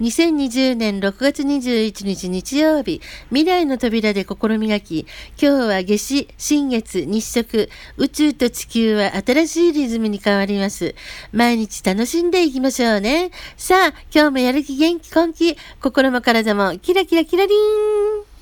2020年6月21日日曜日、未来の扉で心磨き。今日は夏至、新月、日食、宇宙と地球は新しいリズムに変わります。毎日楽しんでいきましょうね。さあ、今日もやる気元気根気、心も体もキラキラキラリン。